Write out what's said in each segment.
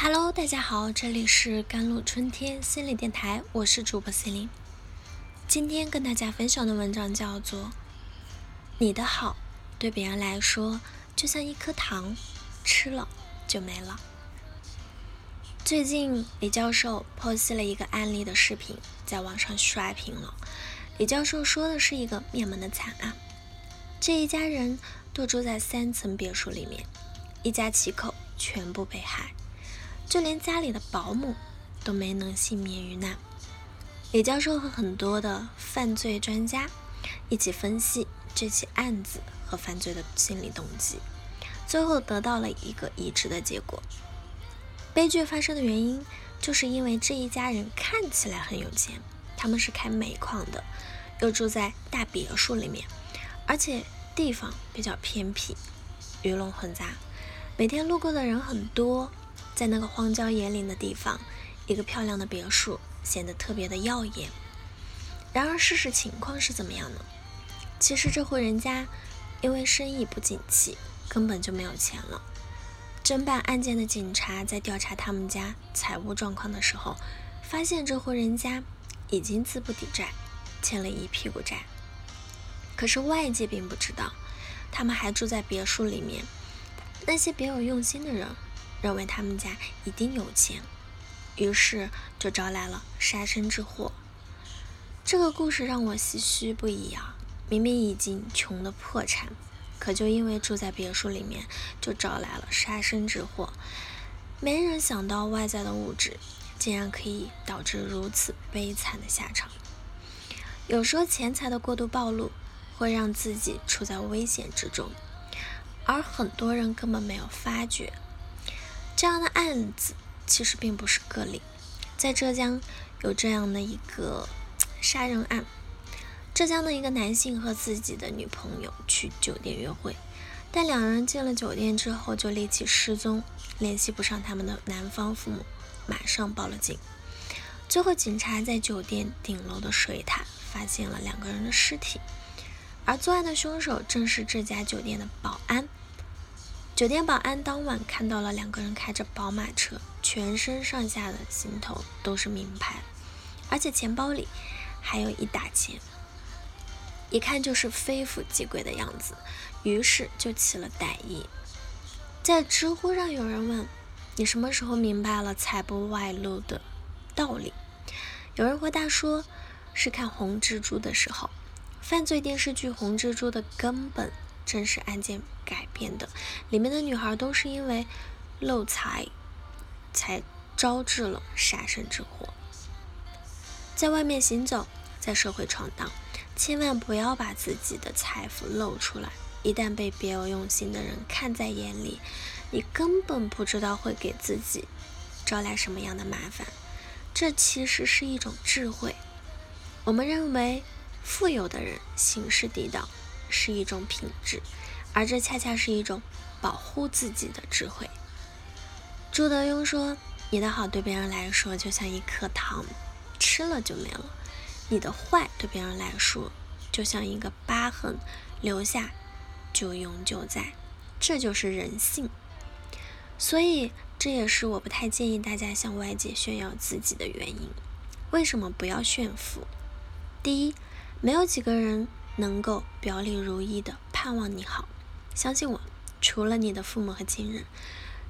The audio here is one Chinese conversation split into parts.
Hello，大家好，这里是甘露春天心理电台，我是主播心灵。今天跟大家分享的文章叫做《你的好对别人来说就像一颗糖，吃了就没了》。最近李教授剖析了一个案例的视频，在网上刷屏了。李教授说的是一个灭门的惨案，这一家人都住在三层别墅里面，一家七口全部被害。就连家里的保姆都没能幸免于难。李教授和很多的犯罪专家一起分析这起案子和犯罪的心理动机，最后得到了一个一致的结果：悲剧发生的原因就是因为这一家人看起来很有钱，他们是开煤矿的，又住在大别墅里面，而且地方比较偏僻，鱼龙混杂，每天路过的人很多。在那个荒郊野岭的地方，一个漂亮的别墅显得特别的耀眼。然而，事实情况是怎么样呢？其实这户人家因为生意不景气，根本就没有钱了。侦办案件的警察在调查他们家财务状况的时候，发现这户人家已经资不抵债，欠了一屁股债。可是外界并不知道，他们还住在别墅里面。那些别有用心的人。认为他们家一定有钱，于是就招来了杀身之祸。这个故事让我唏嘘不已啊！明明已经穷得破产，可就因为住在别墅里面，就招来了杀身之祸。没人想到外在的物质竟然可以导致如此悲惨的下场。有时候钱财的过度暴露会让自己处在危险之中，而很多人根本没有发觉。这样的案子其实并不是个例，在浙江有这样的一个杀人案。浙江的一个男性和自己的女朋友去酒店约会，但两人进了酒店之后就立即失踪，联系不上他们的男方父母，马上报了警。最后警察在酒店顶楼的水塔发现了两个人的尸体，而作案的凶手正是这家酒店的保安。酒店保安当晚看到了两个人开着宝马车，全身上下的行头都是名牌，而且钱包里还有一大钱，一看就是非富即贵的样子，于是就起了歹意。在知乎上有人问：“你什么时候明白了财不外露的道理？”有人回答说：“是看《红蜘蛛》的时候，犯罪电视剧《红蜘蛛》的根本。”真实案件改变的，里面的女孩都是因为漏财，才招致了杀身之祸。在外面行走，在社会闯荡，千万不要把自己的财富露出来。一旦被别有用心的人看在眼里，你根本不知道会给自己招来什么样的麻烦。这其实是一种智慧。我们认为富有的人行事地道。是一种品质，而这恰恰是一种保护自己的智慧。朱德庸说：“你的好对别人来说就像一颗糖，吃了就没了；你的坏对别人来说就像一个疤痕，留下就永久在。这就是人性。所以，这也是我不太建议大家向外界炫耀自己的原因。为什么不要炫富？第一，没有几个人。”能够表里如一的盼望你好，相信我，除了你的父母和亲人，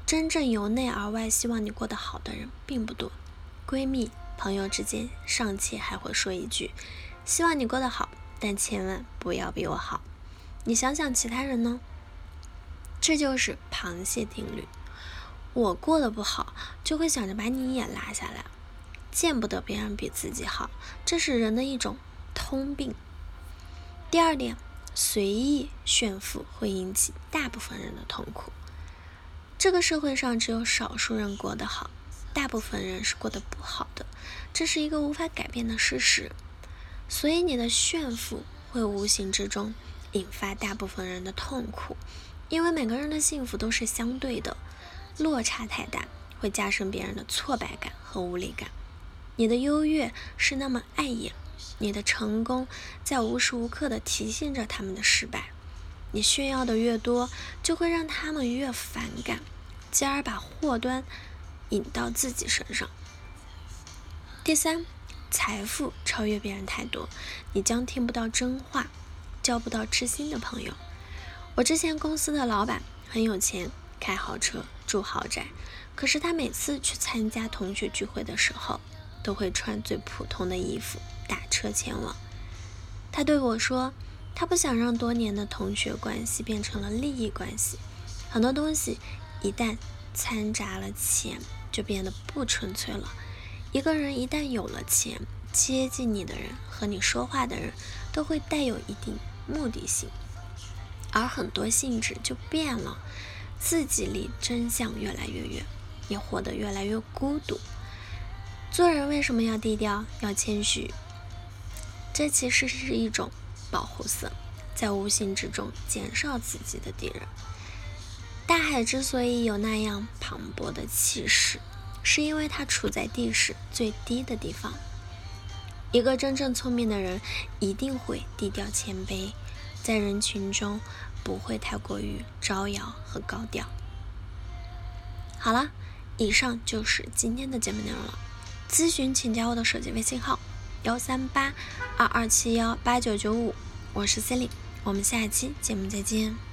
真正由内而外希望你过得好的人并不多。闺蜜、朋友之间尚且还会说一句：“希望你过得好，但千万不要比我好。”你想想其他人呢？这就是螃蟹定律。我过得不好，就会想着把你也拉下来，见不得别人比自己好，这是人的一种通病。第二点，随意炫富会引起大部分人的痛苦。这个社会上只有少数人过得好，大部分人是过得不好的，这是一个无法改变的事实。所以你的炫富会无形之中引发大部分人的痛苦，因为每个人的幸福都是相对的，落差太大会加深别人的挫败感和无力感。你的优越是那么碍眼。你的成功在无时无刻的提醒着他们的失败，你炫耀的越多，就会让他们越反感，进而把祸端引到自己身上。第三，财富超越别人太多，你将听不到真话，交不到知心的朋友。我之前公司的老板很有钱，开豪车，住豪宅，可是他每次去参加同学聚会的时候，都会穿最普通的衣服，打车前往。他对我说，他不想让多年的同学关系变成了利益关系。很多东西一旦掺杂了钱，就变得不纯粹了。一个人一旦有了钱，接近你的人和你说话的人都会带有一定目的性，而很多性质就变了，自己离真相越来越远，也活得越来越孤独。做人为什么要低调，要谦虚？这其实是一种保护色，在无形之中减少自己的敌人。大海之所以有那样磅礴的气势，是因为它处在地势最低的地方。一个真正聪明的人一定会低调谦卑，在人群中不会太过于招摇和高调。好了，以上就是今天的节目内容了。咨询请加我的手机微信号：幺三八二二七幺八九九五，我是 c e l i n e 我们下期节目再见。